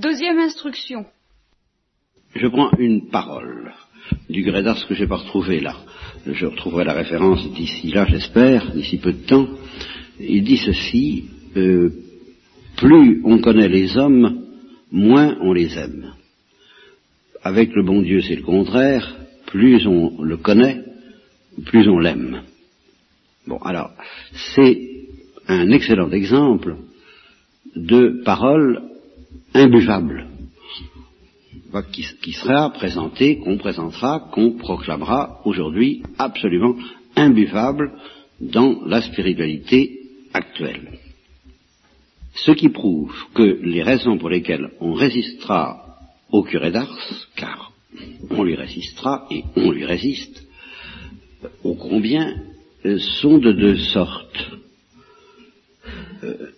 Deuxième instruction. Je prends une parole du gré d'Ars que je n'ai pas retrouvé là. Je retrouverai la référence d'ici là, j'espère, d'ici peu de temps. Il dit ceci, euh, plus on connaît les hommes, moins on les aime. Avec le bon Dieu, c'est le contraire. Plus on le connaît, plus on l'aime. Bon, alors, c'est un excellent exemple de parole imbuvable qui, qui sera présentée, qu'on présentera, qu'on proclamera aujourd'hui absolument imbuvable dans la spiritualité actuelle. Ce qui prouve que les raisons pour lesquelles on résistera au curé d'Ars, car on lui résistera et on lui résiste, ô combien euh, sont de deux sortes. Euh,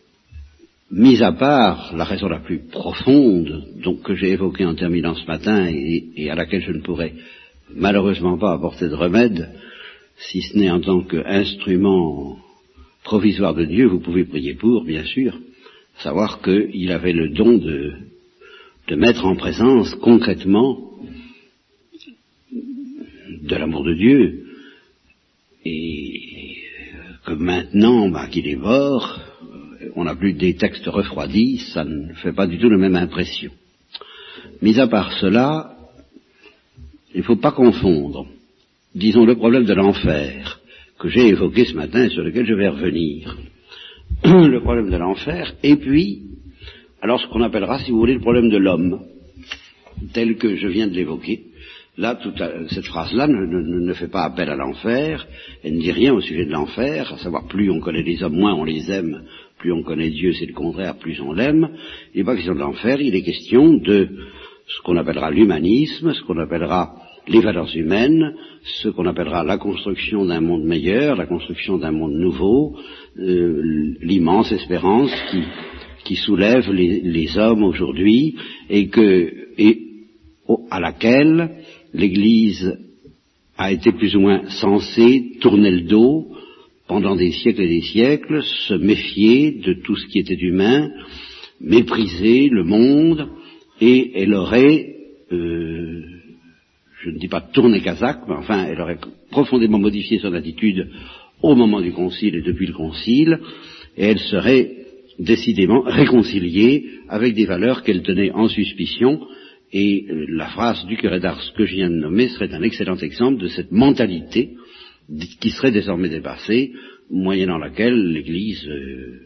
mis à part la raison la plus profonde, donc que j'ai évoquée en terminant ce matin et, et, à laquelle je ne pourrais malheureusement pas apporter de remède, si ce n'est en tant qu'instrument provisoire de Dieu, vous pouvez prier pour, bien sûr, savoir qu'il avait le don de, de mettre en présence concrètement de l'amour de Dieu, et que maintenant bah, qu'il est mort, on n'a plus des textes refroidis, ça ne fait pas du tout la même impression. Mis à part cela, il ne faut pas confondre, disons, le problème de l'enfer, que j'ai évoqué ce matin et sur lequel je vais revenir, le problème de l'enfer, et puis, alors ce qu'on appellera, si vous voulez, le problème de l'homme, tel que je viens de l'évoquer. Là, toute cette phrase-là ne, fait pas appel à l'enfer, elle ne dit rien au sujet de l'enfer, à savoir plus on connaît les hommes, moins on les aime, plus on connaît Dieu, c'est le contraire, plus on l'aime. Il n'est pas question de l'enfer, il est question de ce qu'on appellera l'humanisme, ce qu'on appellera les valeurs humaines, ce qu'on appellera la construction d'un monde meilleur, la construction d'un monde nouveau, euh, l'immense espérance qui, soulève les, les hommes aujourd'hui et que et à laquelle l'Église a été plus ou moins censée tourner le dos pendant des siècles et des siècles, se méfier de tout ce qui était humain, mépriser le monde, et elle aurait, euh, je ne dis pas tourné Kazakh, mais enfin, elle aurait profondément modifié son attitude au moment du concile et depuis le concile, et elle serait décidément réconciliée avec des valeurs qu'elle tenait en suspicion, et euh, la phrase du curé d'Ars que je viens de nommer serait un excellent exemple de cette mentalité qui serait désormais dépassée, moyennant laquelle l'Église, euh,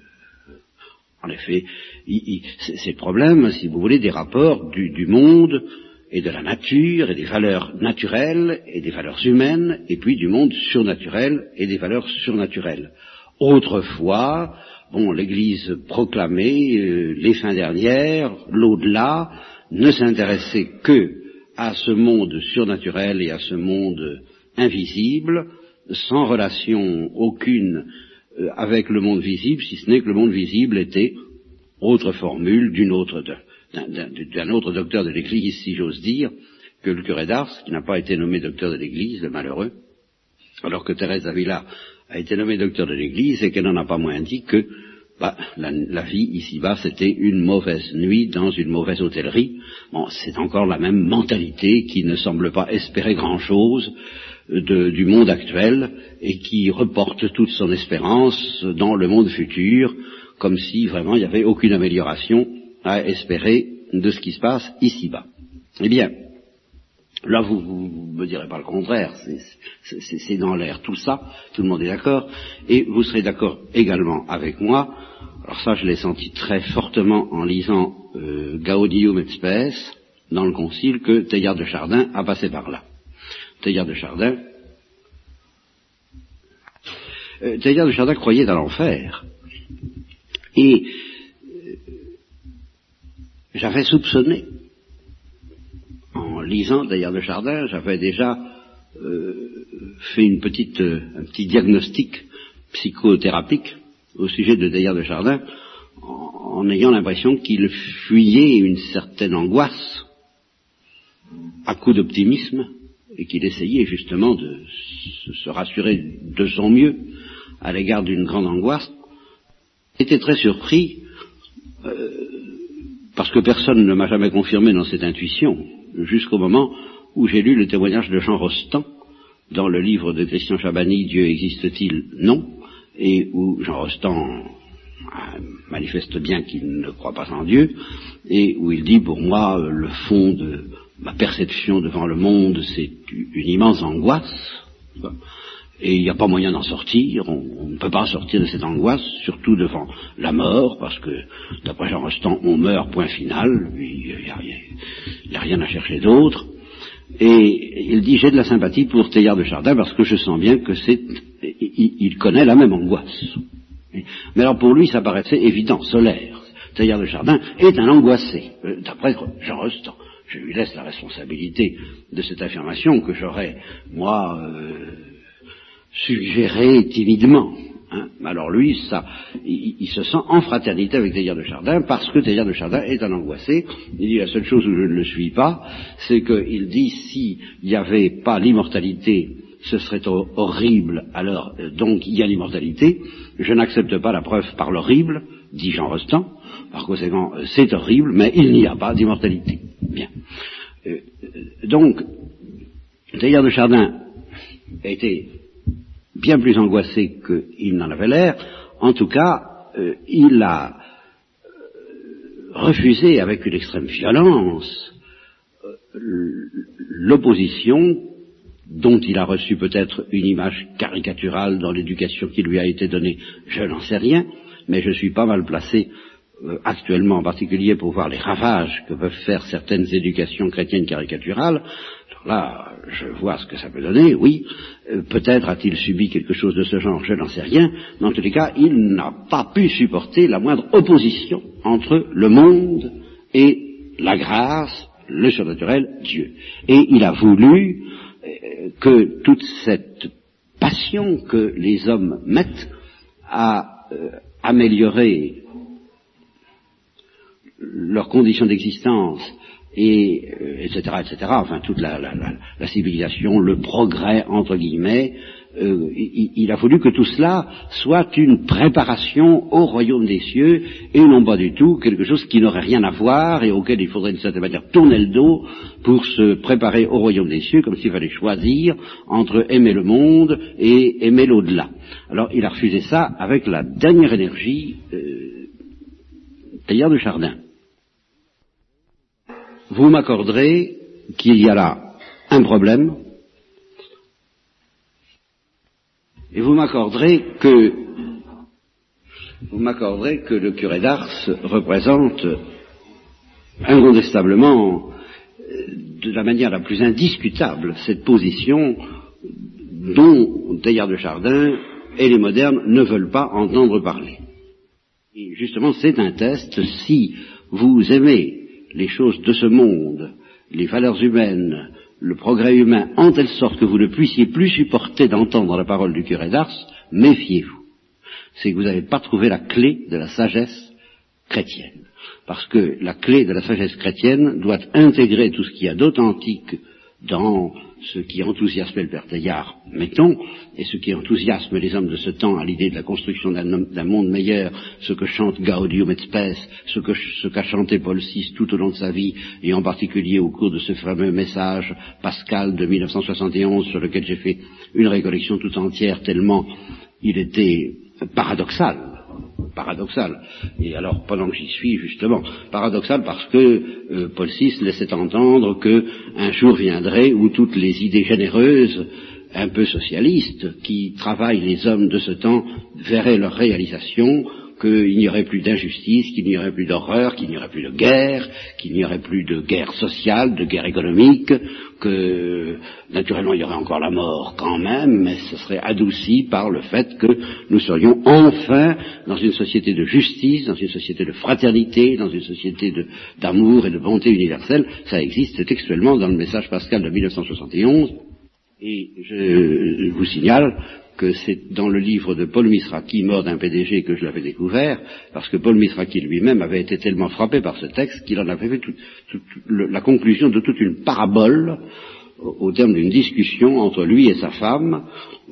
en effet, c'est le problème, si vous voulez, des rapports du, du, monde et de la nature et des valeurs naturelles et des valeurs humaines, et puis du monde surnaturel et des valeurs surnaturelles. Autrefois, bon, l'Église proclamait euh, les fins dernières, l'au-delà, ne s'intéressait que à ce monde surnaturel et à ce monde invisible, sans relation aucune euh, avec le monde visible, si ce n'est que le monde visible était autre formule d'une autre d'un autre docteur de l'Église, si j'ose dire, que le curé d'Ars, qui n'a pas été nommé docteur de l'Église, le malheureux, alors que Thérèse Avila a été nommée docteur de l'Église et qu'elle n'en a pas moins dit que bah, la, la, vie ici-bas, c'était une mauvaise nuit dans une mauvaise hôtellerie. Bon, c'est encore la même mentalité qui ne semble pas espérer grand-chose de, du monde actuel et qui reporte toute son espérance dans le monde futur, comme si vraiment il n'y avait aucune amélioration à espérer de ce qui se passe ici-bas. Eh bien, là vous, ne me direz pas le contraire, c'est dans l'air tout ça, tout le monde est d'accord, et vous serez d'accord également avec moi, alors ça je l'ai senti très fortement en lisant euh, Gaudium et Spes dans le concile que Teilhard de Chardin a passé par là. Teilhard de Chardin. Euh, Teilhard de Chardin croyait dans l'enfer. Et euh, j'avais soupçonné, en lisant Teilhard de Chardin, j'avais déjà euh, fait une petite, euh, un petit diagnostic psychothérapique au sujet de Teilhard de Chardin, en, en ayant l'impression qu'il fuyait une certaine angoisse à coup d'optimisme et qu'il essayait justement de se rassurer de son mieux à l'égard d'une grande angoisse, était très surpris euh, parce que personne ne m'a jamais confirmé dans cette intuition, jusqu'au moment où j'ai lu le témoignage de Jean Rostand dans le livre de Christian Chabani, Dieu existe-t-il? Non, et où Jean Rostand manifeste bien qu'il ne croit pas en Dieu, et où il dit, pour moi, le fond de ma perception devant le monde, c'est une immense angoisse, et il n'y a pas moyen d'en sortir, on, ne peut pas sortir de cette angoisse, surtout devant la mort, parce que, d'après Jean Rostand, on meurt, point final, il n'y a, rien à chercher d'autre. Et il dit, j'ai de la sympathie pour Théard de Chardin, parce que je sens bien que c'est, il, connaît la même angoisse. Mais alors pour lui, ça paraissait évident, solaire. Théard de Chardin est un angoissé, euh, d'après Jean Rostand. Je lui laisse la responsabilité de cette affirmation que j'aurais, moi, euh, suggéré timidement. Hein. Alors lui, ça, il, se sent en fraternité avec Théard de Chardin parce que Théard de Chardin est un angoissé. Il dit la seule chose où je ne le suis pas, c'est qu'il dit s'il n'y avait pas l'immortalité, ce serait horrible. Alors euh, donc il y a l'immortalité. Je n'accepte pas la preuve par l'horrible, dit Jean Rostand. Par conséquent, euh, c'est horrible, mais il n'y a pas d'immortalité. Bien. Euh, donc, Théard de Chardin a été bien plus angoissé qu'il n'en avait l'air. En tout cas, euh, il a euh, refusé avec une extrême violence euh, l'opposition dont il a reçu peut-être une image caricaturale dans l'éducation qui lui a été donnée, je n'en sais rien, mais je suis pas mal placé actuellement en particulier pour voir les ravages que peuvent faire certaines éducations chrétiennes caricaturales, là, je vois ce que ça peut donner, oui. Euh, peut-être a-t-il subi quelque chose de ce genre, je n'en sais rien. Mais en tous les cas, il n'a pas pu supporter la moindre opposition entre le monde et la grâce, le surnaturel, Dieu. Et il a voulu euh, que toute cette passion que les hommes mettent à euh, améliorer leurs conditions d'existence et etc., euh, etc., enfin toute la, la, la, civilisation, le progrès, entre guillemets, euh, il, a fallu que tout cela soit une préparation au royaume des cieux et non pas du tout quelque chose qui n'aurait rien à voir et auquel il faudrait d'une certaine manière tourner le dos pour se préparer au royaume des cieux comme s'il fallait choisir entre aimer le monde et aimer l'au-delà. Alors il a refusé ça avec la dernière énergie euh, de Chardin vous m'accorderez qu'il y a là un problème, et vous m'accorderez que vous m'accorderez que le curé d'Ars représente incontestablement de la manière la plus indiscutable cette position dont Teilhard de Chardin et les modernes ne veulent pas entendre parler. Justement, c'est un test. Si vous aimez les choses de ce monde, les valeurs humaines, le progrès humain, en telle sorte que vous ne puissiez plus supporter d'entendre la parole du curé d'Ars, méfiez-vous. C'est que vous n'avez pas trouvé la clé de la sagesse chrétienne. Parce que la clé de la sagesse chrétienne doit intégrer tout ce qu'il y a d'authentique dans ce qui enthousiasme le père Teilhard, mettons, et ce qui enthousiasme les hommes de ce temps à l'idée de la construction d'un monde meilleur, ce que chante Gaudium et Spes, ce qu'a chanté Paul VI tout au long de sa vie, et en particulier au cours de ce fameux message pascal de 1971 sur lequel j'ai fait une récollection tout entière tellement il était paradoxal paradoxal. Et alors, pendant que j'y suis, justement, paradoxal parce que euh, Paul VI laissait entendre qu'un jour viendrait où toutes les idées généreuses, un peu socialistes, qui travaillent les hommes de ce temps, verraient leur réalisation, qu'il n'y aurait plus d'injustice, qu'il n'y aurait plus d'horreur, qu'il n'y aurait plus de guerre, qu'il n'y aurait plus de guerre sociale, de guerre économique, que naturellement il y aurait encore la mort quand même, mais ce serait adouci par le fait que nous serions enfin dans une société de justice, dans une société de fraternité, dans une société d'amour et de bonté universelle. Ça existe textuellement dans le message pascal de 1971. Et je vous signale que c'est dans le livre de Paul Misraki, Mort d'un PDG, que je l'avais découvert, parce que Paul Misraki lui-même avait été tellement frappé par ce texte qu'il en avait fait la conclusion de toute une parabole au, terme d'une discussion entre lui et sa femme,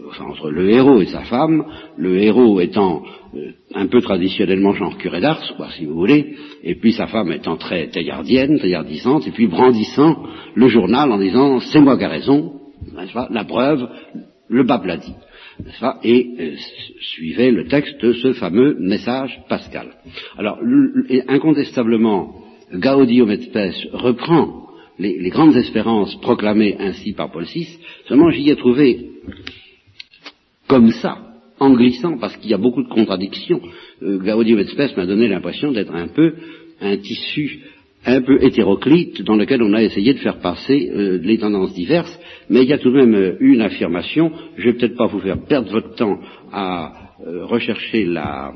enfin entre le héros et sa femme, le héros étant euh, un peu traditionnellement genre curé d'Ars, quoi, si vous voulez, et puis sa femme étant très taillardienne, taillardissante, et puis brandissant le journal en disant c'est moi qui ai raison, la preuve, le pape l'a dit. Et euh, suivait le texte de ce fameux message pascal. Alors, incontestablement, Gaudium et Spes reprend les, grandes espérances proclamées ainsi par Paul VI, seulement j'y ai trouvé comme ça, en glissant, parce qu'il y a beaucoup de contradictions. Euh, Gaudium et Spes m'a donné l'impression d'être un peu un tissu un peu hétéroclite dans lequel on a essayé de faire passer euh, les tendances diverses, mais il y a tout de même euh, une affirmation, je ne vais peut-être pas vous faire perdre votre temps à euh, rechercher la,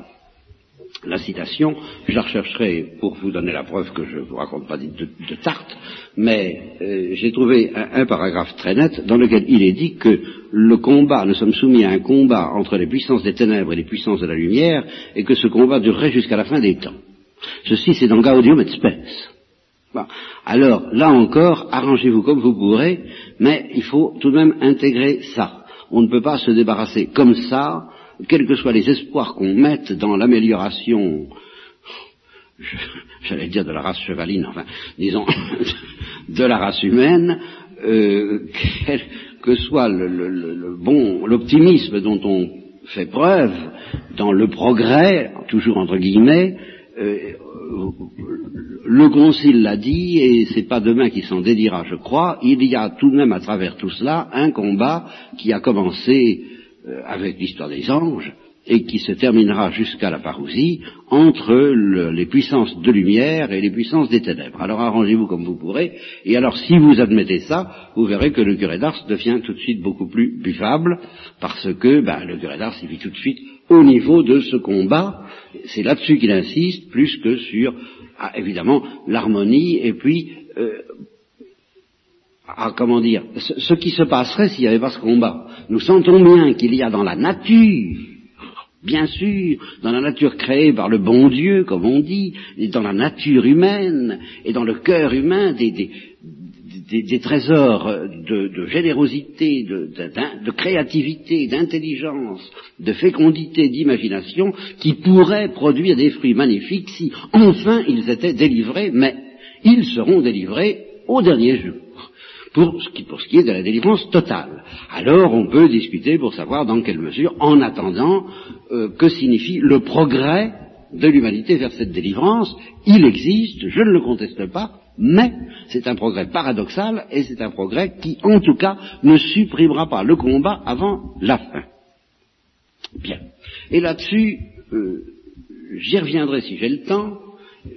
citation, je la rechercherai pour vous donner la preuve que je ne vous raconte pas de, de, tarte, mais j'ai trouvé un, paragraphe très net dans lequel il est dit que le combat, nous sommes soumis à un combat entre les puissances des ténèbres et les puissances de la lumière, et que ce combat durerait jusqu'à la fin des temps. Ceci, c'est dans Gaudium et Spes. Alors, là encore, arrangez-vous comme vous pourrez, mais il faut tout de même intégrer ça. On ne peut pas se débarrasser comme ça, quels que soient les espoirs qu'on mette dans l'amélioration, j'allais dire de la race chevaline, enfin, disons, de la race humaine, euh, quel que soit le bon, l'optimisme dont on fait preuve dans le progrès, toujours entre guillemets, euh, le Concile l'a dit, et c'est pas demain qu'il s'en dédira, je crois, il y a tout de même à travers tout cela un combat qui a commencé euh, avec l'histoire des anges et qui se terminera jusqu'à la parousie entre les puissances de lumière et les puissances des ténèbres. Alors arrangez-vous comme vous pourrez, et alors si vous admettez ça, vous verrez que le curé d'Ars devient tout de suite beaucoup plus buvable, parce que ben, le curé d'Ars vit tout de suite au niveau de ce combat, c'est là-dessus qu'il insiste, plus que sur, ah, évidemment, l'harmonie, et puis, euh, ah, comment dire, ce, qui se passerait s'il n'y avait pas ce combat. Nous sentons bien qu'il y a dans la nature, bien sûr, dans la nature créée par le bon Dieu, comme on dit, et dans la nature humaine, et dans le cœur humain, des, des, des, trésors de, générosité, de, créativité, d'intelligence, de fécondité, d'imagination, qui pourraient produire des fruits magnifiques si enfin ils étaient délivrés, mais ils seront délivrés au dernier jour. Pour ce, qui, est de la délivrance totale. Alors on peut discuter pour savoir dans quelle mesure, en attendant, euh, que signifie le progrès de l'humanité vers cette délivrance. Il existe, je ne le conteste pas, mais c'est un progrès paradoxal et c'est un progrès qui, en tout cas, ne supprimera pas le combat avant la fin. Bien. Et là-dessus, euh, j'y reviendrai si j'ai le temps.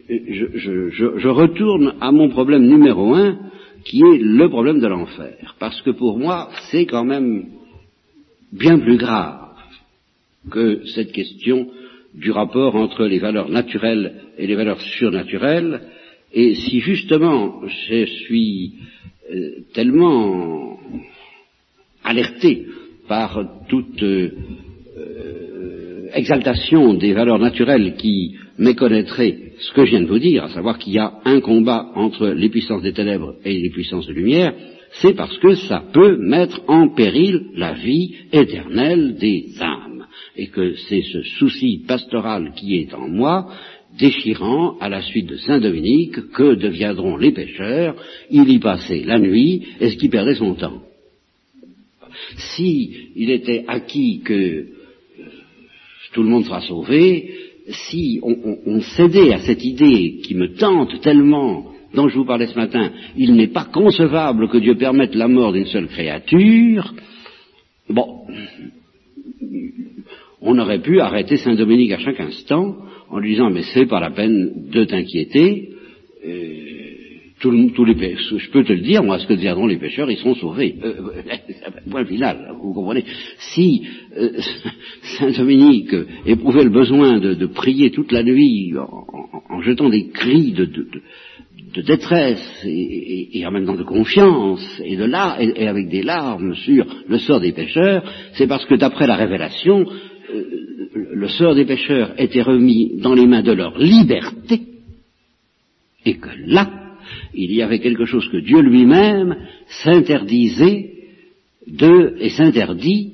Euh, je, je, retourne à mon problème numéro un, qui est le problème de l'enfer. Parce que pour moi, c'est quand même bien plus grave que cette question du rapport entre les valeurs naturelles et les valeurs surnaturelles, et si justement je suis euh, tellement alerté par toute euh, exaltation des valeurs naturelles qui méconnaîtrait ce que je viens de vous dire, à savoir qu'il y a un combat entre les puissances des ténèbres et les puissances de lumière, c'est parce que ça peut mettre en péril la vie éternelle des âmes, et que c'est ce souci pastoral qui est en moi déchirant à la suite de Saint Dominique que deviendront les pêcheurs, il y passait la nuit, est-ce qu'il perdait son temps? Si il était acquis que euh, tout le monde sera sauvé, si on, cédait à cette idée qui me tente tellement, dont je vous parlais ce matin, il n'est pas concevable que Dieu permette la mort d'une seule créature, bon, on aurait pu arrêter Saint Dominique à chaque instant en lui disant mais c'est pas la peine de t'inquiéter. Euh, tous les pêcheurs, je peux te le dire, moi, ce que deviendront les pêcheurs, ils seront sauvés. Euh, point final, vous comprenez. Si euh, Saint Dominique éprouvait le besoin de, prier toute la nuit en, jetant des cris de, détresse et, en même temps de confiance et de là et, avec des larmes sur le sort des pêcheurs, c'est parce que d'après la révélation, le sort des pécheurs était remis dans les mains de leur liberté, et que là, il y avait quelque chose que Dieu lui-même s'interdisait de, et s'interdit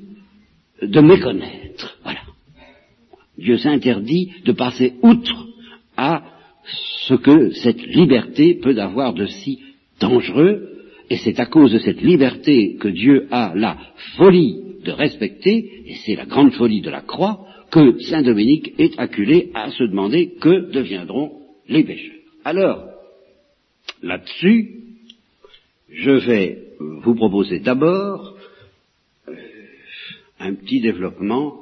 de méconnaître. Voilà. Dieu s'interdit de passer outre à ce que cette liberté peut avoir de si dangereux, et c'est à cause de cette liberté que Dieu a la folie de respecter, et c'est la grande folie de la croix, que Saint Dominique est acculé à se demander que deviendront les pécheurs. Alors, là-dessus, je vais vous proposer d'abord euh, un petit développement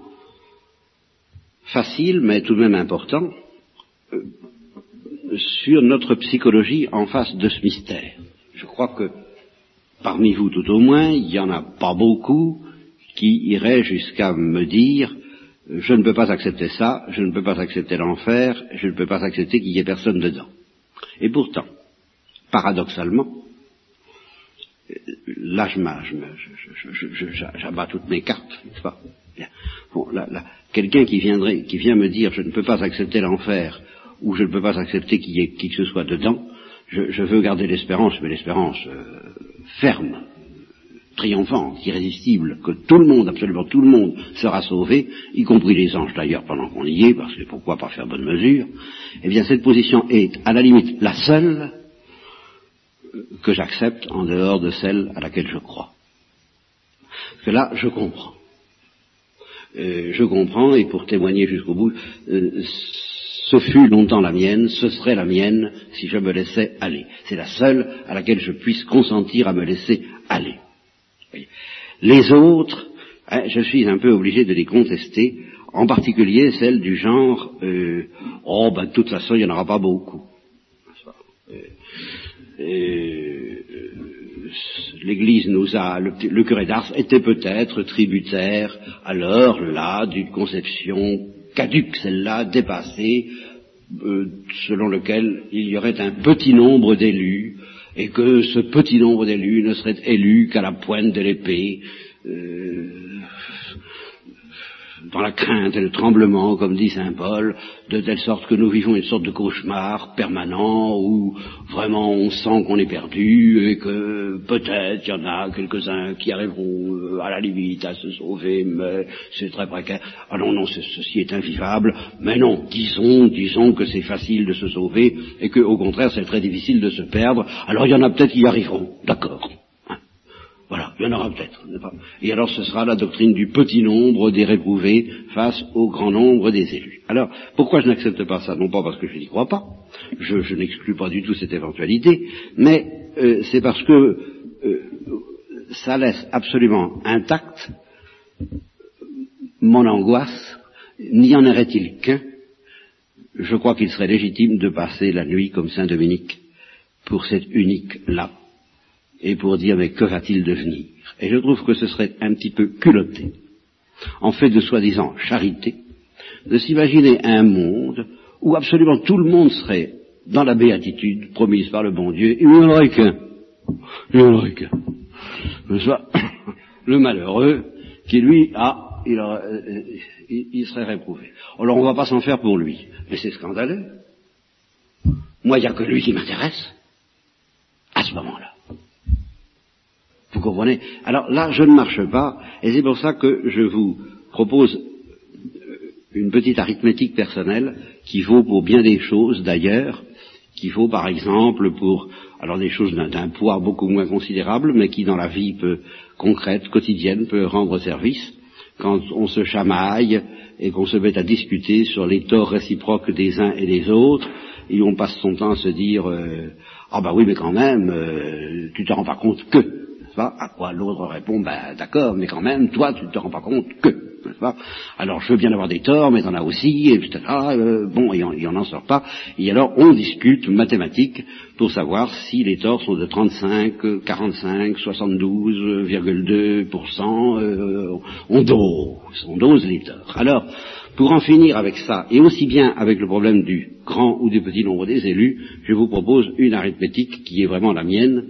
facile, mais tout de même important, euh, sur notre psychologie en face de ce mystère. Je crois que parmi vous tout au moins, il n'y en a pas beaucoup qui iraient jusqu'à me dire je ne peux pas accepter ça, je ne peux pas accepter l'enfer, je ne peux pas accepter qu'il y ait personne dedans. Et pourtant, paradoxalement, là je, j'abats toutes mes cartes, n'est-ce pas? Bon, là, là, quelqu'un qui viendrait, qui vient me dire je ne peux pas accepter l'enfer, ou je ne peux pas accepter qu'il y ait qui que ce soit dedans, je, veux garder l'espérance, mais l'espérance euh, ferme, triomphante, irrésistible, que tout le monde, absolument tout le monde, sera sauvé, y compris les anges d'ailleurs pendant qu'on y est, parce que pourquoi pas faire bonne mesure, eh bien cette position est à la limite la seule que j'accepte en dehors de celle à laquelle je crois. Parce que là, je comprends. Euh, je comprends, et pour témoigner jusqu'au bout, euh, ce fut longtemps la mienne, ce serait la mienne si je me laissais aller. C'est la seule à laquelle je puisse consentir à me laisser aller. Les autres, hein, je suis un peu obligé de les contester, en particulier celles du genre euh, oh ben de toute façon il n'y en aura pas beaucoup. L'Église nous a, le, curé d'Ars était peut-être tributaire alors là d'une conception caduque, celle-là, dépassée, euh, selon lequel il y aurait un petit nombre d'élus, et que ce petit nombre d'élus ne serait élu qu'à la pointe de l'épée, euh, dans la crainte et le tremblement, comme dit Saint Paul, de telle sorte que nous vivons une sorte de cauchemar permanent où vraiment on sent qu'on est perdu et que peut-être il y en a quelques-uns qui arriveront euh, à la limite à se sauver, mais c'est très précaire. Ah non, non, ceci est invivable, mais non, disons, disons que c'est facile de se sauver et que au contraire c'est très difficile de se perdre. Alors il y en a peut-être qui y arriveront, d'accord. Voilà, il y en aura peut-être. Et alors ce sera la doctrine du petit nombre des réprouvés face au grand nombre des élus. Alors, pourquoi je n'accepte pas ça? Non pas parce que je n'y crois pas, je, n'exclus pas du tout cette éventualité, mais euh, c'est parce que euh, ça laisse absolument intact mon angoisse, n'y en aurait-il qu'un, je crois qu'il serait légitime de passer la nuit comme Saint Dominique pour cette unique-là et pour dire mais que va-t-il devenir? Et je trouve que ce serait un petit peu culotté, en fait de soi-disant charité, de s'imaginer un monde où absolument tout le monde serait dans la béatitude promise par le bon Dieu, il n'y en aurait qu'un. Il n'y en aurait qu'un. Le malheureux qui lui a, il, euh, il, serait réprouvé. Alors on ne va pas s'en faire pour lui, mais c'est scandaleux. Moi, il n'y a que lui qui m'intéresse, à ce moment-là. Alors là, je ne marche pas, et c'est pour ça que je vous propose euh, une petite arithmétique personnelle qui vaut pour bien des choses d'ailleurs, qui vaut par exemple pour alors des choses d'un poids beaucoup moins considérable, mais qui dans la vie peut, concrète, quotidienne, peut rendre service, quand on se chamaille et qu'on se met à discuter sur les torts réciproques des uns et des autres, et on passe son temps à se dire euh, ah bah oui mais quand même euh, tu te rends pas compte que à quoi l'autre répond, ben d'accord, mais quand même, toi, tu ne te rends pas compte que, n'est-ce pas Alors, je veux bien avoir des torts, mais t'en as aussi, etc. Euh, bon, et on n'en sort pas. Et alors, on discute mathématiques pour savoir si les torts sont de 35, 45, 72,2%. Euh, on dose, on dose les torts. Alors, pour en finir avec ça, et aussi bien avec le problème du grand ou du petit nombre des élus, je vous propose une arithmétique qui est vraiment la mienne,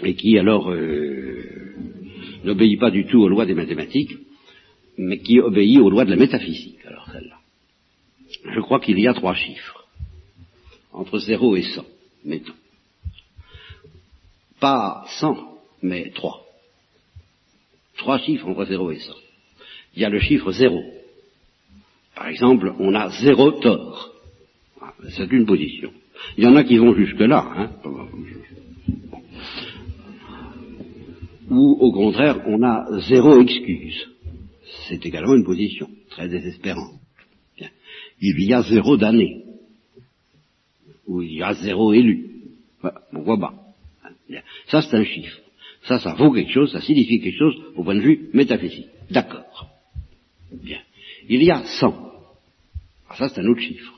et qui alors euh, n'obéit pas du tout aux lois des mathématiques, mais qui obéit aux lois de la métaphysique, alors celle-là. Je crois qu'il y a trois chiffres, entre 0 et 100, mettons. pas 100, mais 3. Trois chiffres entre 0 et 100. Il y a le chiffre 0. Par exemple, on a zéro tort. Ah, c'est une position. Il y en a qui vont jusque-là. Hein. Ou au contraire, on a zéro excuse. C'est également une position très désespérante. Il y a zéro damné. Ou il y a zéro élu. pourquoi pas Ça, c'est un chiffre. Ça, ça vaut quelque chose, ça signifie quelque chose au point de vue métaphysique. D'accord. Bien. Il y a 100. Ah, ça, c'est un autre chiffre.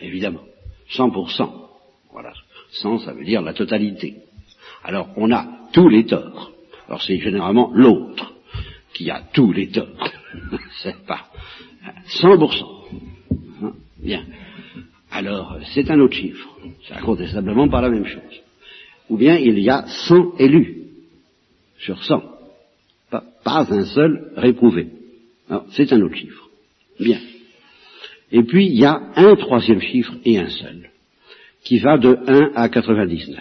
Évidemment. 100%. Voilà. 100, ça veut dire la totalité. Alors, on a tous les torts. Alors, c'est généralement l'autre qui a tous les torts. c'est pas 100%. Hein? Bien. Alors, c'est un autre chiffre. C'est incontestablement pas la même chose. Ou bien il y a 100 élus sur 100. Pas, pas un seul réprouvé. C'est un autre chiffre. Bien. Et puis il y a un troisième chiffre et un seul, qui va de 1 à 99.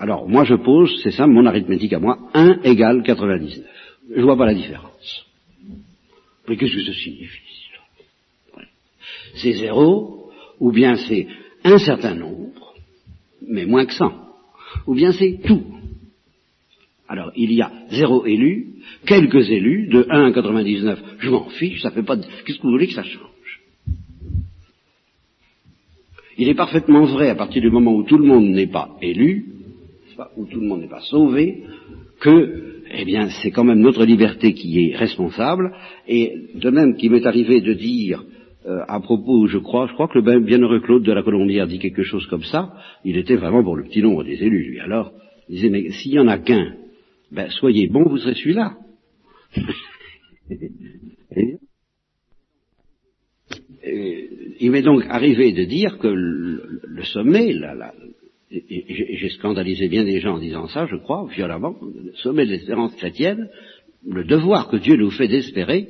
Alors moi je pose, c'est ça mon arithmétique à moi, 1 égale 99. Je vois pas la différence. Mais qu'est-ce que ça signifie C'est zéro, ou bien c'est un certain nombre, mais moins que 100, ou bien c'est tout. Alors, il y a zéro élu, quelques élus, de 1 à 99, je m'en fiche, ça fait pas de... Qu'est-ce que vous voulez que ça change? Il est parfaitement vrai, à partir du moment où tout le monde n'est pas élu, où tout le monde n'est pas sauvé, que, eh bien, c'est quand même notre liberté qui est responsable, et de même qu'il m'est arrivé de dire, euh, à propos, je crois, je crois que le bienheureux Claude de la Colombie a dit quelque chose comme ça, il était vraiment pour le petit nombre des élus, lui. Alors, il disait, mais s'il y en a qu'un, ben, soyez bon, vous serez celui-là. il m'est donc arrivé de dire que le, sommet, et, j'ai scandalisé bien des gens en disant ça, je crois, violemment, le sommet de l'espérance chrétienne, le devoir que Dieu nous fait d'espérer,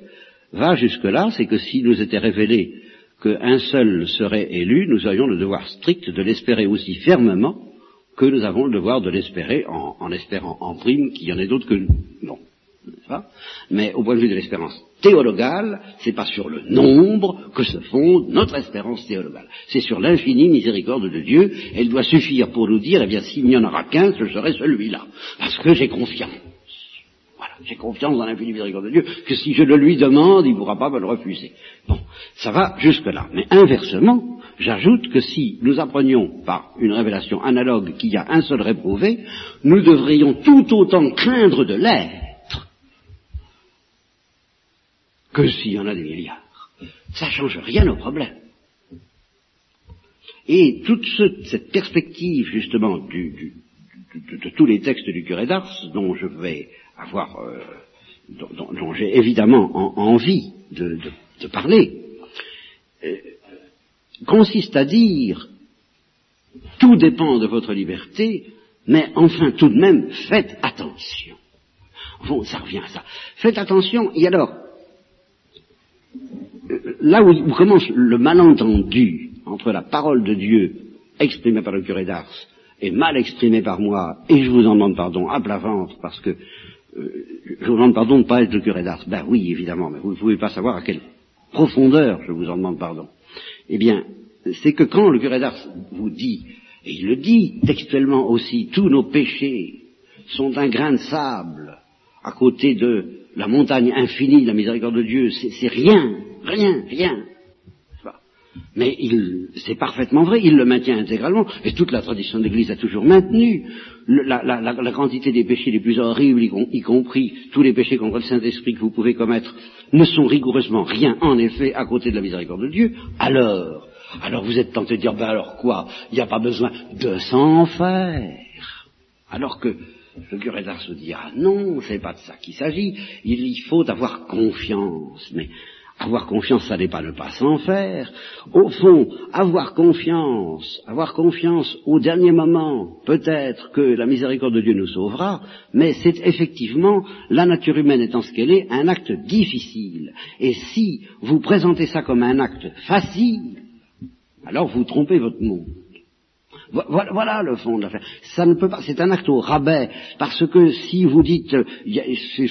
va jusque-là, c'est que s'il nous était révélé qu'un seul serait élu, nous aurions le devoir strict de l'espérer aussi fermement que nous avons le devoir de l'espérer en, espérant en prime qu'il y en ait d'autres que nous. Mais au point de vue de l'espérance théologale, c'est pas sur le nombre que se fonde notre espérance théologale. C'est sur l'infinie miséricorde de Dieu. Elle doit suffire pour nous dire, eh bien, s'il n'y en aura qu'un, ce serait celui-là. Parce que j'ai confiance. Voilà. J'ai confiance dans l'infinie miséricorde de Dieu, que si je le lui demande, il ne pourra pas me le refuser. Bon. Ça va jusque-là. Mais inversement, J'ajoute que si nous apprenions par une révélation analogue qu'il y a un seul réprouvé, nous devrions tout autant craindre de l'être que s'il y en a des milliards. Ça ne change rien au problème. Et toute cette perspective justement de, tous les textes du curé d'Ars, dont je vais avoir, euh, dont, j'ai évidemment envie de, parler, euh, consiste à dire tout dépend de votre liberté, mais enfin tout de même faites attention. Bon, ça revient à ça. Faites attention, et alors, là où, commence le malentendu entre la parole de Dieu exprimée par le curé d'Ars et mal exprimée par moi, et je vous en demande pardon à plat ventre, parce que euh, je vous demande pardon de ne pas être le curé d'Ars. Ben oui, évidemment, mais vous ne pouvez pas savoir à quelle profondeur je vous en demande pardon. Eh bien, c'est que quand le curé d'Ars vous dit, et il le dit textuellement aussi, tous nos péchés sont un grain de sable à côté de la montagne infinie la miséricorde de Dieu, c'est rien, rien, rien. Mais c'est parfaitement vrai, il le maintient intégralement, et toute la tradition de l'Église a toujours maintenu la, quantité des péchés les plus horribles, y, compris tous les péchés contre le Saint-Esprit que vous pouvez commettre, ne sont rigoureusement rien, en effet, à côté de la miséricorde de Dieu. Alors, alors vous êtes tenté de dire, ben alors quoi? Il n'y a pas besoin de s'en faire. Alors que le curé se dit, ah non, c'est pas de ça qu'il s'agit, il faut avoir confiance. Mais avoir confiance, ça n'est pas ne pas s'en faire. Au fond, avoir confiance, avoir confiance au dernier moment, peut-être que la miséricorde de Dieu nous sauvera, mais c'est effectivement, la nature humaine étant ce qu'elle est, un acte difficile. Et si vous présentez ça comme un acte facile, alors vous trompez votre monde. Voilà, le fond de l'affaire. Ça ne peut pas, c'est un acte au rabais, parce que si vous dites, il n'y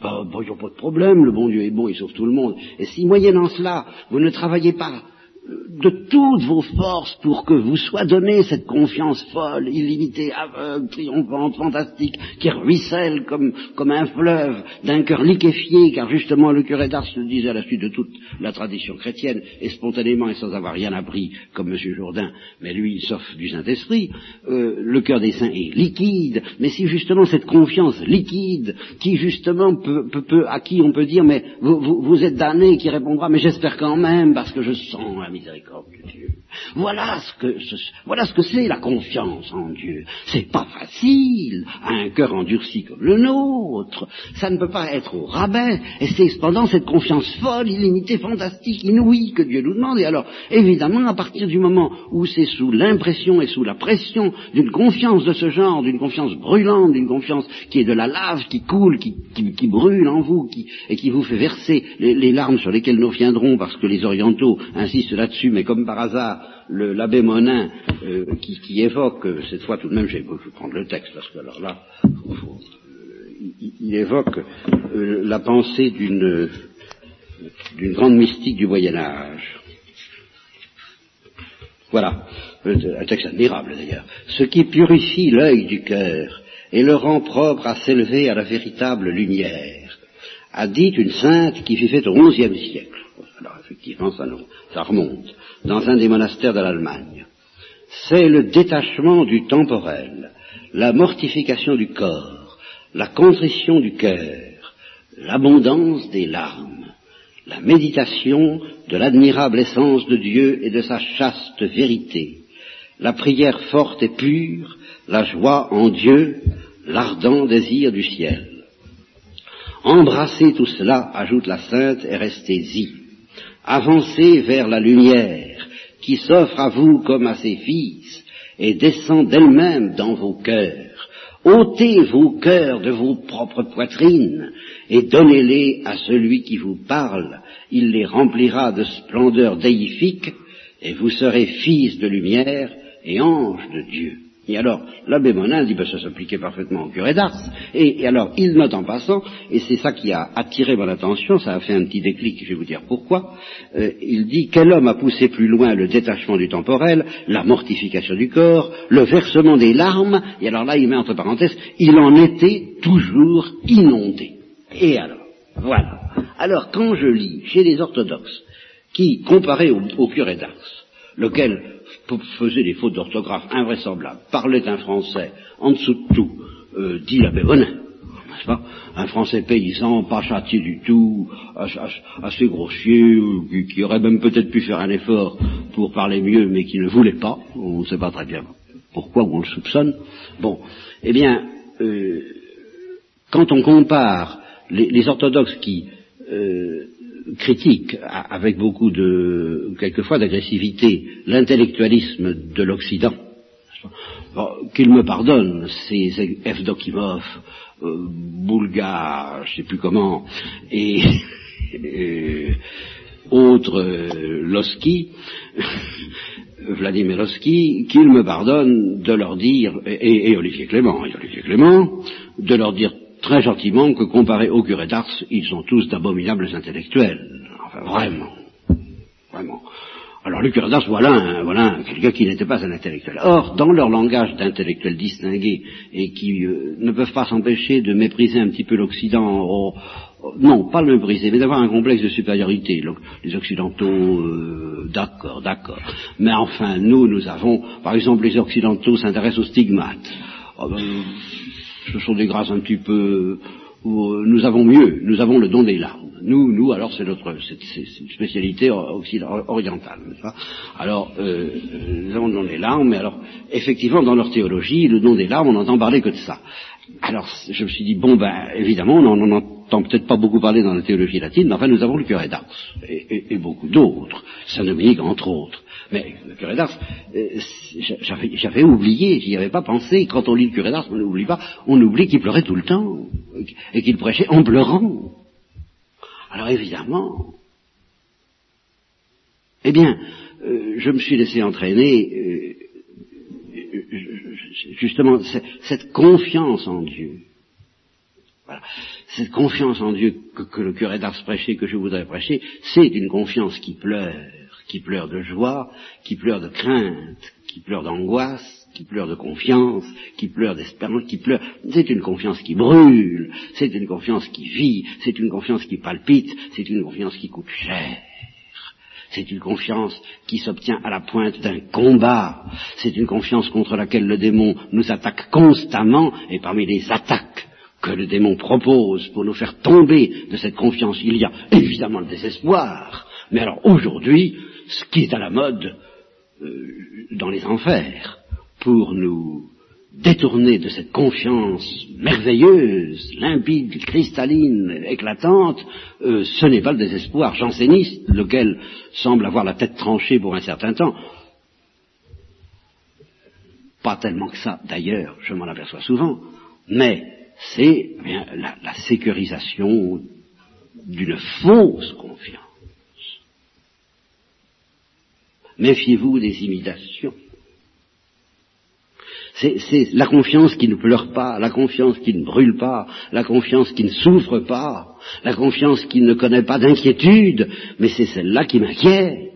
bah, bah, a pas de problème, le bon Dieu est bon, il sauve tout le monde, et si moyennant cela, vous ne travaillez pas de toutes vos forces pour que vous soit donnée cette confiance folle, illimitée, aveugle, triomphante, fantastique, qui ruisselle comme, comme un fleuve d'un cœur liquéfié, car justement le curé d'Ars le disait à la suite de toute la tradition chrétienne, et spontanément et sans avoir rien appris, comme M. Jourdain, mais lui, sauf du Saint-Esprit, euh, le cœur des saints est liquide, mais si justement cette confiance liquide, qui justement peut, peut, peut, à qui on peut dire, mais vous, vous, vous êtes damné, qui répondra, mais j'espère quand même, parce que je sens miséricorde de Dieu. Voilà ce que, c'est la confiance en Dieu. C'est pas facile à un cœur endurci comme le nôtre. Ça ne peut pas être au rabais. Et c'est cependant cette confiance folle, illimitée, fantastique, inouïe que Dieu nous demande. Et alors, évidemment, à partir du moment où c'est sous l'impression et sous la pression d'une confiance de ce genre, d'une confiance brûlante, d'une confiance qui est de la lave, qui coule, qui, brûle en vous, qui, et qui vous fait verser les, larmes sur lesquelles nous reviendrons parce que les orientaux insistent là-dessus, mais comme par hasard, l'abbé Monin, euh, qui, évoque, euh, cette fois tout de même, je vais prendre le texte, parce que alors là, euh, il, évoque la pensée d'une d'une grande mystique du Moyen Âge. Voilà, un texte admirable d'ailleurs. Ce qui purifie l'œil du cœur et le rend propre à s'élever à la véritable lumière, a dit une sainte qui faite au XIe siècle. Alors effectivement, ça, ça remonte dans un des monastères de l'Allemagne. C'est le détachement du temporel, la mortification du corps, la contrition du cœur, l'abondance des larmes, la méditation de l'admirable essence de Dieu et de sa chaste vérité, la prière forte et pure, la joie en Dieu, l'ardent désir du ciel. Embrassez tout cela, ajoute la sainte, et restez-y. Avancez vers la lumière qui s'offre à vous comme à ses fils et descend d'elle-même dans vos cœurs. ôtez vos cœurs de vos propres poitrines et donnez-les à celui qui vous parle. Il les remplira de splendeur déifique et vous serez fils de lumière et anges de Dieu. Et alors, l'abbé Monin dit, ben, ça s'appliquait parfaitement au curé d'Ars. Et, alors, il note en passant, et c'est ça qui a attiré mon attention, ça a fait un petit déclic, je vais vous dire pourquoi, euh, il dit, quel homme a poussé plus loin le détachement du temporel, la mortification du corps, le versement des larmes, et alors là, il met entre parenthèses, il en était toujours inondé. Et alors, voilà. Alors, quand je lis chez les orthodoxes, qui, comparé au, au curé d'Ars, lequel faisait des fautes d'orthographe invraisemblables, parlait un français en dessous de tout, euh, dit l'abbé Bonin, n'est-ce pas? Un français paysan, pas châtié du tout, assez grossier, qui, aurait même peut-être pu faire un effort pour parler mieux, mais qui ne voulait pas, on ne sait pas très bien pourquoi, ou on le soupçonne. Bon, eh bien, euh, quand on compare les, orthodoxes qui euh, critique avec beaucoup de, quelquefois d'agressivité, l'intellectualisme de l'Occident. Qu'il me pardonne, ces Evdokimov, euh, Boulga, je ne sais plus comment, et, autres euh, Vladimir Losky, qu'il me pardonne de leur dire, et, et Olivier Clément, et Olivier Clément, de leur dire très gentiment que comparé au curé d'Ars, ils sont tous d'abominables intellectuels. Enfin, vraiment. Vraiment. Alors le curé d'Ars, voilà, voilà quelqu'un qui n'était pas un intellectuel. Or, dans leur langage d'intellectuels distingués et qui euh, ne peuvent pas s'empêcher de mépriser un petit peu l'Occident, oh, oh, non, pas le mépriser, mais d'avoir un complexe de supériorité. Les Occidentaux, euh, d'accord, d'accord. Mais enfin, nous, nous avons, par exemple, les Occidentaux s'intéressent aux stigmates. Oh, ben, ce sont des grâces un petit peu où euh, nous avons mieux, nous avons le don des larmes. Nous, nous, alors c'est notre c'est, une spécialité orientale, pas? Alors, euh, nous avons le don des larmes, mais alors, effectivement, dans leur théologie, le don des larmes, on n'entend parler que de ça. Alors, je me suis dit, bon, ben, évidemment, on n'en entend peut-être pas beaucoup parler dans la théologie latine, mais enfin, nous avons le curé d'Ars, et, et beaucoup d'autres, Saint-Dominique, entre autres. Mais le curé d'Ars, euh, j'avais oublié, j'y avais pas pensé. Quand on lit le curé d'Ars, on n'oublie pas, on oublie qu'il pleurait tout le temps, et qu'il prêchait en pleurant. Alors évidemment, eh bien, euh, je me suis laissé entraîner, euh, justement cette confiance en Dieu. Voilà. Cette confiance en Dieu que, le curé d'Ars prêchait, que je voudrais prêcher, c'est une confiance qui pleure, qui pleure de joie, qui pleure de crainte, qui pleure d'angoisse, qui pleure de confiance, qui pleure d'espérance, qui pleure. C'est une confiance qui brûle, c'est une confiance qui vit, c'est une confiance qui palpite, c'est une confiance qui coûte cher. C'est une confiance qui s'obtient à la pointe d'un combat. C'est une confiance contre laquelle le démon nous attaque constamment, et parmi les attaques que le démon propose pour nous faire tomber de cette confiance, il y a évidemment le désespoir. Mais alors aujourd'hui, ce qui est à la mode euh, dans les enfers, pour nous détourner de cette confiance merveilleuse, limpide, cristalline, éclatante, euh, ce n'est pas le désespoir janséniste, lequel semble avoir la tête tranchée pour un certain temps. Pas tellement que ça, d'ailleurs, je m'en aperçois souvent, mais c'est eh la, la sécurisation d'une fausse confiance. Méfiez-vous des imitations. C'est la confiance qui ne pleure pas, la confiance qui ne brûle pas, la confiance qui ne souffre pas, la confiance qui ne connaît pas d'inquiétude, mais c'est celle-là qui m'inquiète.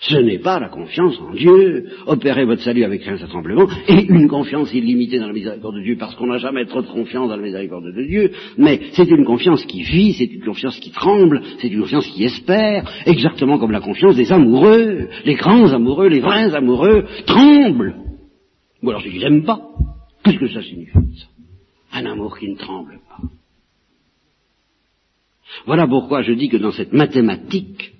Ce n'est pas la confiance en Dieu. Opérez votre salut avec crainte et tremblement, et une confiance illimitée dans la miséricorde de Dieu, parce qu'on n'a jamais trop de confiance dans la miséricorde de Dieu, mais c'est une confiance qui vit, c'est une confiance qui tremble, c'est une confiance qui espère, exactement comme la confiance des amoureux. Les grands amoureux, les vrais amoureux tremblent ou alors c'est qu'ils n'aiment pas. Qu'est-ce que ça signifie Un amour qui ne tremble pas. Voilà pourquoi je dis que dans cette mathématique,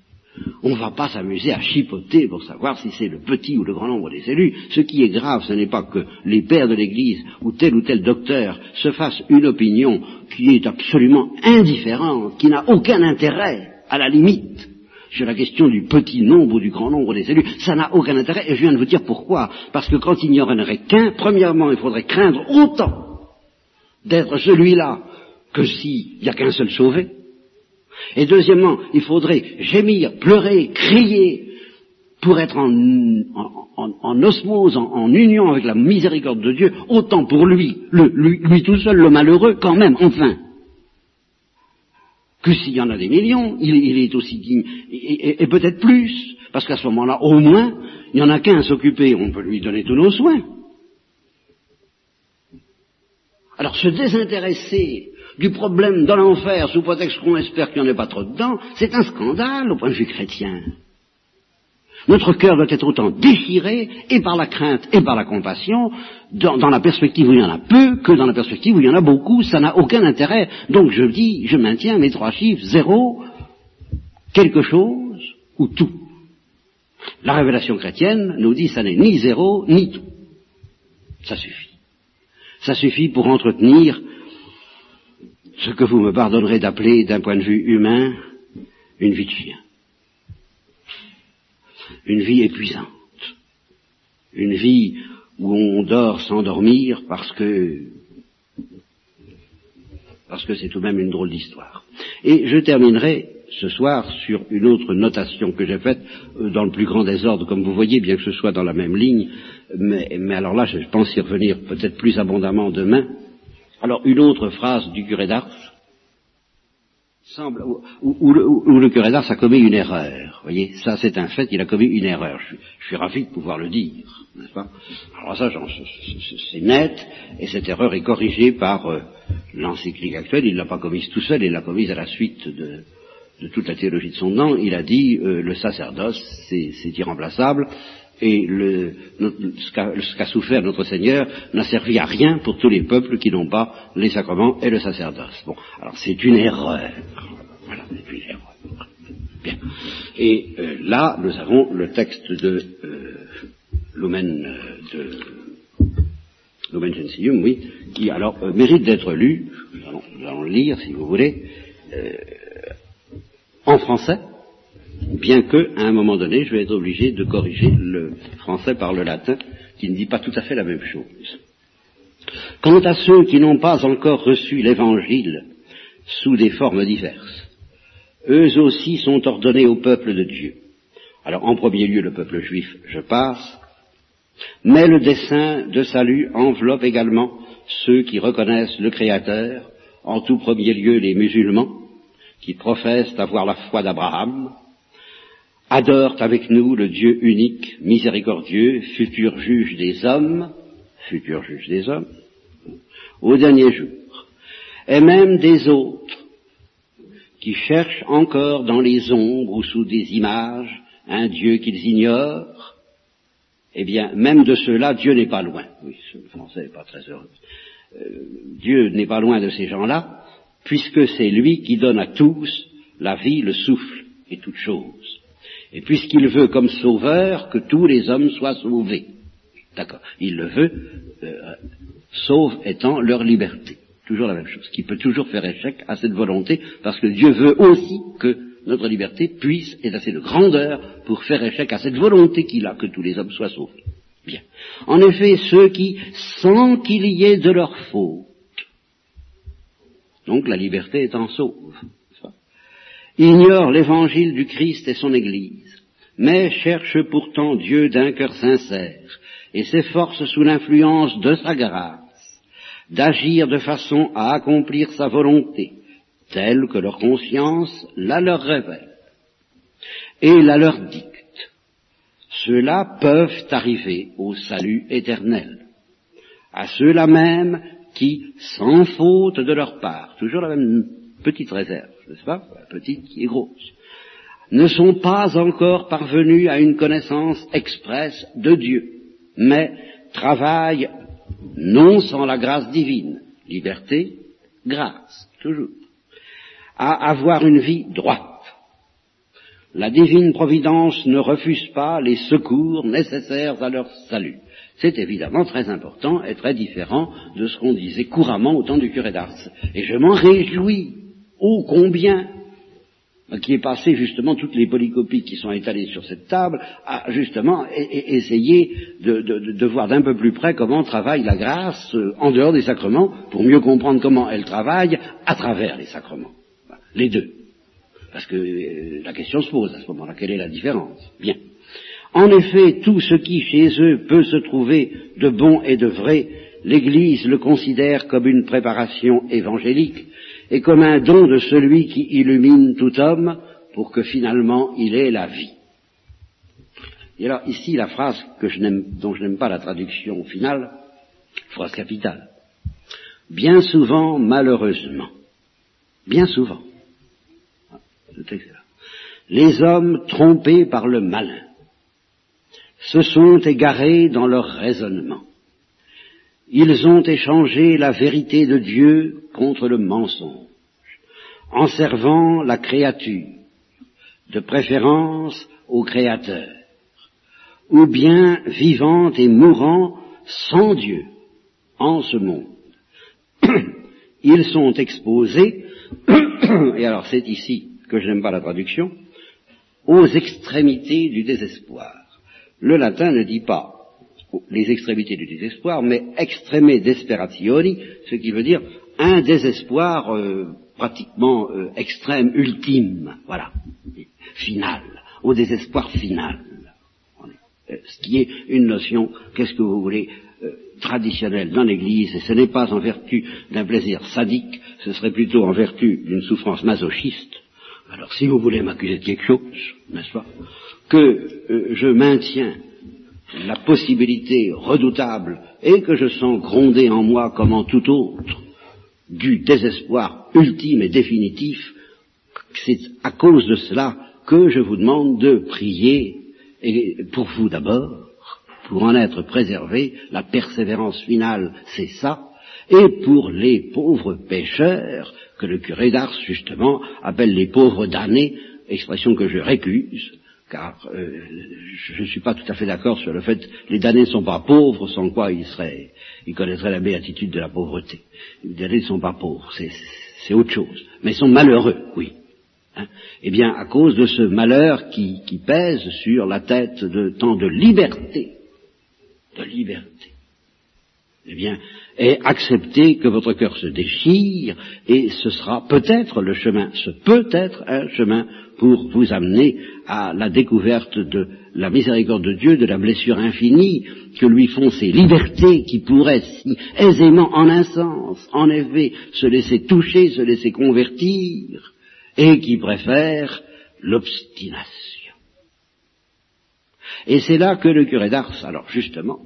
on ne va pas s'amuser à chipoter pour savoir si c'est le petit ou le grand nombre des élus. Ce qui est grave, ce n'est pas que les pères de l'Église ou tel ou tel docteur se fassent une opinion qui est absolument indifférente, qui n'a aucun intérêt, à la limite, sur la question du petit nombre ou du grand nombre des élus, ça n'a aucun intérêt, et je viens de vous dire pourquoi. Parce que quand il n'y en aurait qu'un, premièrement, il faudrait craindre autant d'être celui-là que s'il n'y a qu'un seul sauvé. Et deuxièmement, il faudrait gémir, pleurer, crier, pour être en, osmose, en, union avec la miséricorde de Dieu, autant pour lui, lui, tout seul, le malheureux, quand même, enfin que s'il y en a des millions, il, est aussi digne, et, et peut-être plus, parce qu'à ce moment-là, au moins, il n'y en a qu'un à s'occuper, on peut lui donner tous nos soins. Alors se désintéresser du problème dans l'enfer sous prétexte qu'on espère qu'il n'y en ait pas trop dedans, c'est un scandale au point de vue chrétien. Notre cœur doit être autant déchiré, et par la crainte et par la compassion, dans, la perspective où il y en a peu, que dans la perspective où il y en a beaucoup. Ça n'a aucun intérêt. Donc je dis, je maintiens mes trois chiffres, zéro, quelque chose ou tout. La révélation chrétienne nous dit ça n'est ni zéro ni tout. Ça suffit. Ça suffit pour entretenir ce que vous me pardonnerez d'appeler d'un point de vue humain une vie de chien une vie épuisante, une vie où on dort sans dormir parce que parce que c'est tout de même une drôle d'histoire. Et je terminerai ce soir sur une autre notation que j'ai faite euh, dans le plus grand désordre, comme vous voyez, bien que ce soit dans la même ligne, mais, mais alors là, je pense y revenir peut-être plus abondamment demain. Alors, une autre phrase du curé d'Ars, semble, où, le, curé d'Ars a commis une erreur. Vous voyez, ça c'est un fait, il a commis une erreur. Je, suis ravi de pouvoir le dire, Alors ça, c'est net, et cette erreur est corrigée par euh, l'encyclique actuelle. Il ne l'a pas commise tout seul, il l'a commise à la suite de, toute la théologie de son nom. Il a dit, euh, le sacerdoce, c'est irremplaçable, et le, ce qu'a souffert notre Seigneur n'a servi à rien pour tous les peuples qui n'ont pas les sacrements et le sacerdoce. Bon, alors c'est une erreur. Voilà, c'est une erreur. Bien. Et euh, là, nous avons le texte de euh, Lumen euh, de Lumen Gentium, oui, qui alors euh, mérite d'être lu. Nous allons, nous allons, le lire, si vous voulez, en français bien que, à un moment donné, je vais être obligé de corriger le français par le latin, qui ne dit pas tout à fait la même chose. Quant à ceux qui n'ont pas encore reçu l'Évangile sous des formes diverses, eux aussi sont ordonnés au peuple de Dieu. Alors, en premier lieu, le peuple juif, je passe, Mais le dessein de salut enveloppe également ceux qui reconnaissent le Créateur, en tout premier lieu les musulmans, qui professent avoir la foi d'Abraham, adorent avec nous le Dieu unique, miséricordieux, futur juge des hommes, futur juge des hommes, au dernier jour, et même des autres qui cherchent encore dans les ombres ou sous des images un Dieu qu'ils ignorent, eh bien, même de ceux-là, Dieu n'est pas loin. Oui, le français n'est pas très heureux. Euh, Dieu n'est pas loin de ces gens-là, puisque c'est lui qui donne à tous la vie, le souffle et toutes choses. Et puisqu'il veut comme sauveur que tous les hommes soient sauvés. D'accord. Il le veut, euh, sauve étant leur liberté. Toujours la même chose. Qui peut toujours faire échec à cette volonté, parce que Dieu veut aussi que notre liberté puisse être assez de grandeur pour faire échec à cette volonté qu'il a que tous les hommes soient sauvés. Bien. En effet, ceux qui, sans qu'il y ait de leur faute, donc la liberté étant sauve, ignorent l'évangile du Christ et son Église, mais cherchent pourtant Dieu d'un cœur sincère et s'efforcent sous l'influence de sa grâce d'agir de façon à accomplir sa volonté, telle que leur conscience la leur révèle et la leur dicte. Ceux-là peuvent arriver au salut éternel. À ceux-là même qui, sans faute de leur part, toujours la même petite réserve, n'est-ce pas? Petite qui est grosse, ne sont pas encore parvenus à une connaissance expresse de Dieu, mais travaillent non sans la grâce divine, liberté, grâce, toujours, à avoir une vie droite. La divine providence ne refuse pas les secours nécessaires à leur salut. C'est évidemment très important et très différent de ce qu'on disait couramment au temps du curé d'Ars. Et je m'en réjouis. Ô combien qui est passé justement toutes les polycopies qui sont étalées sur cette table, à justement essayer de, voir d'un peu plus près comment travaille la grâce euh, en dehors des sacrements, pour mieux comprendre comment elle travaille à travers les sacrements. Les deux. Parce que euh, la question se pose à ce moment-là, quelle est la différence? Bien. En effet, tout ce qui chez eux peut se trouver de bon et de vrai, l'Église le considère comme une préparation évangélique, et comme un don de celui qui illumine tout homme pour que finalement il ait la vie. Et alors ici la phrase que je dont je n'aime pas la traduction finale, phrase capitale. Bien souvent, malheureusement, bien souvent, les hommes trompés par le malin se sont égarés dans leur raisonnement ils ont échangé la vérité de Dieu contre le mensonge, en servant la créature, de préférence au Créateur, ou bien vivant et mourant sans Dieu en ce monde. Ils sont exposés, et alors c'est ici que je n'aime pas la traduction, aux extrémités du désespoir. Le latin ne dit pas les extrémités du désespoir, mais extreme desperationi, ce qui veut dire un désespoir euh, pratiquement euh, extrême, ultime, voilà, final, au désespoir final. Euh, ce qui est une notion, qu'est-ce que vous voulez, traditionnelle dans l'Église, et ce n'est pas en vertu d'un plaisir sadique, ce serait plutôt en vertu d'une souffrance masochiste. Alors si vous voulez m'accuser de quelque chose, n'est-ce pas, que je maintiens la possibilité redoutable et que je sens gronder en moi comme en tout autre du désespoir ultime et définitif, c'est à cause de cela que je vous demande de prier, et pour vous d'abord, pour en être préservé, la persévérance finale, c'est ça, et pour les pauvres pécheurs, que le curé d'Ars, justement, appelle les pauvres damnés, expression que je récuse, car euh, je ne suis pas tout à fait d'accord sur le fait que les damnés ne sont pas pauvres, sans quoi ils seraient, ils connaîtraient la béatitude de la pauvreté. Les damnés ne sont pas pauvres, c'est autre chose. Mais ils sont malheureux, oui. Hein. eh bien, à cause de ce malheur qui, qui pèse sur la tête de tant de liberté, de liberté, eh bien, est accepter que votre cœur se déchire, et ce sera peut-être le chemin, ce peut être un chemin pour vous amener à la découverte de la miséricorde de Dieu, de la blessure infinie que lui font ces libertés qui pourraient si aisément, en un sens, en effet, se laisser toucher, se laisser convertir, et qui préfèrent l'obstination. Et c'est là que le curé d'Ars, alors justement,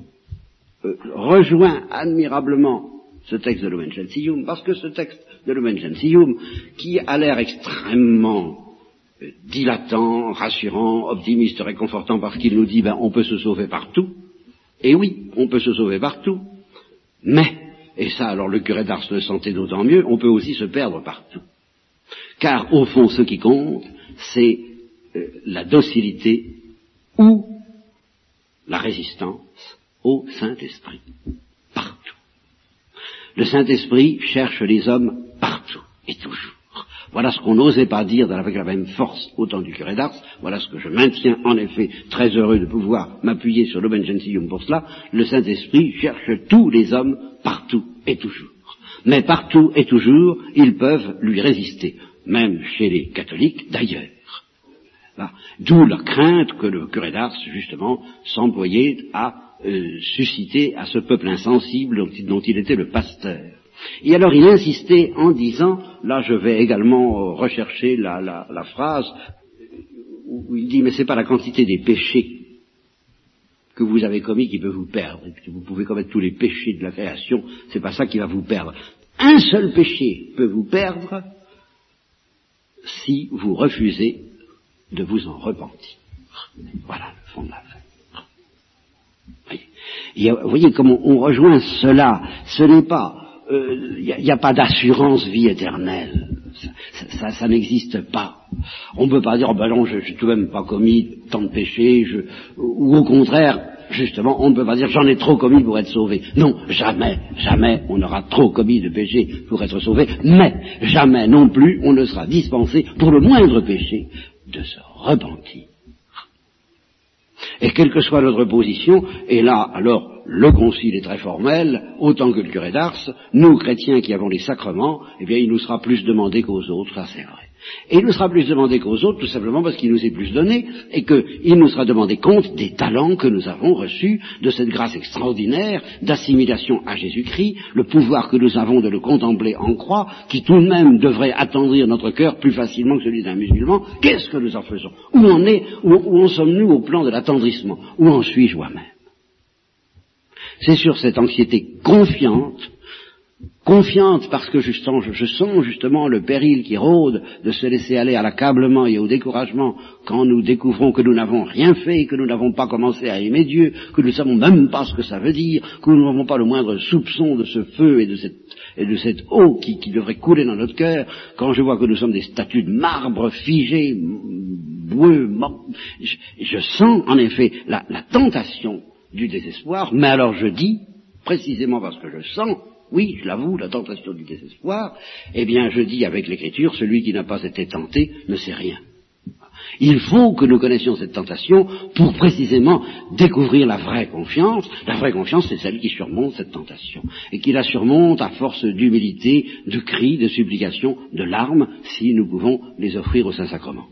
euh, rejoint admirablement ce texte de Lumen Gentium, parce que ce texte de Lumen Gentium, qui a l'air extrêmement euh, dilatant, rassurant, optimiste, réconfortant, parce qu'il nous dit, ben, on peut se sauver partout, et oui, on peut se sauver partout, mais, et ça alors le curé d'Ars le sentait d'autant mieux, on peut aussi se perdre partout. Car au fond, ce qui compte, c'est euh, la docilité ou la résistance au Saint-Esprit. Partout. Le Saint-Esprit cherche les hommes partout et toujours. Voilà ce qu'on n'osait pas dire avec la même force au temps du curé d'Ars. Voilà ce que je maintiens en effet très heureux de pouvoir m'appuyer sur l'Oben Gentium pour cela. Le Saint-Esprit cherche tous les hommes partout et toujours. Mais partout et toujours, ils peuvent lui résister, même chez les catholiques d'ailleurs. D'où la crainte que le curé d'Ars, justement, s'employait à euh, susciter à ce peuple insensible dont il était le pasteur. Et alors il insistait en disant, là je vais également euh, rechercher la, la, phrase où il dit, mais c'est pas la quantité des péchés que vous avez commis qui peut vous perdre, vous pouvez commettre tous les péchés de la création, c'est pas ça qui va vous perdre. Un seul péché peut vous perdre si vous refusez de vous en repentir. Voilà le fond de l'affaire. Vous voyez comment on rejoint cela. Ce n'est pas il euh, n'y a, pas d'assurance vie éternelle. Ça, n'existe pas. On ne peut pas dire, oh ben non, je n'ai tout de même pas commis tant de péchés, ou au contraire, justement, on ne peut pas dire, j'en ai trop commis pour être sauvé. Non, jamais, jamais on aura trop commis de péchés pour être sauvé, mais jamais non plus on ne sera dispensé, pour le moindre péché, de se repentir. Et quelle que soit notre position, et là, alors, le concile est très formel, autant que le curé d'Ars, nous, chrétiens qui avons les sacrements, eh bien, il nous sera plus demandé qu'aux autres, ça c'est vrai. Et il nous sera plus demandé qu'aux autres, tout simplement parce qu'il nous est plus donné, et qu'il nous sera demandé compte des talents que nous avons reçus, de cette grâce extraordinaire d'assimilation à Jésus-Christ, le pouvoir que nous avons de le contempler en croix, qui tout de même devrait attendrir notre cœur plus facilement que celui d'un musulman. Qu'est-ce que nous en faisons? Où en est, où, en sommes-nous au plan de l'attendrissement? Où en suis-je moi-même? C'est sur cette anxiété confiante confiante parce que justement, je, sens justement le péril qui rôde de se laisser aller à l'accablement et au découragement quand nous découvrons que nous n'avons rien fait, que nous n'avons pas commencé à aimer Dieu, que nous ne savons même pas ce que ça veut dire, que nous n'avons pas le moindre soupçon de ce feu et de cette, eau qui, devrait couler dans notre cœur, quand je vois que nous sommes des statues de marbre figées, boueux, je, je, sens en effet la tentation du désespoir, mais alors je dis, précisément parce que je sens oui, je l'avoue, la tentation du désespoir, eh bien je dis avec l'écriture, celui qui n'a pas été tenté ne sait rien. Il faut que nous connaissions cette tentation pour précisément découvrir la vraie confiance. La vraie confiance, c'est celle qui surmonte cette tentation. Et qui la surmonte à force d'humilité, de cris, de supplications, de larmes, si nous pouvons les offrir au Saint-Sacrement.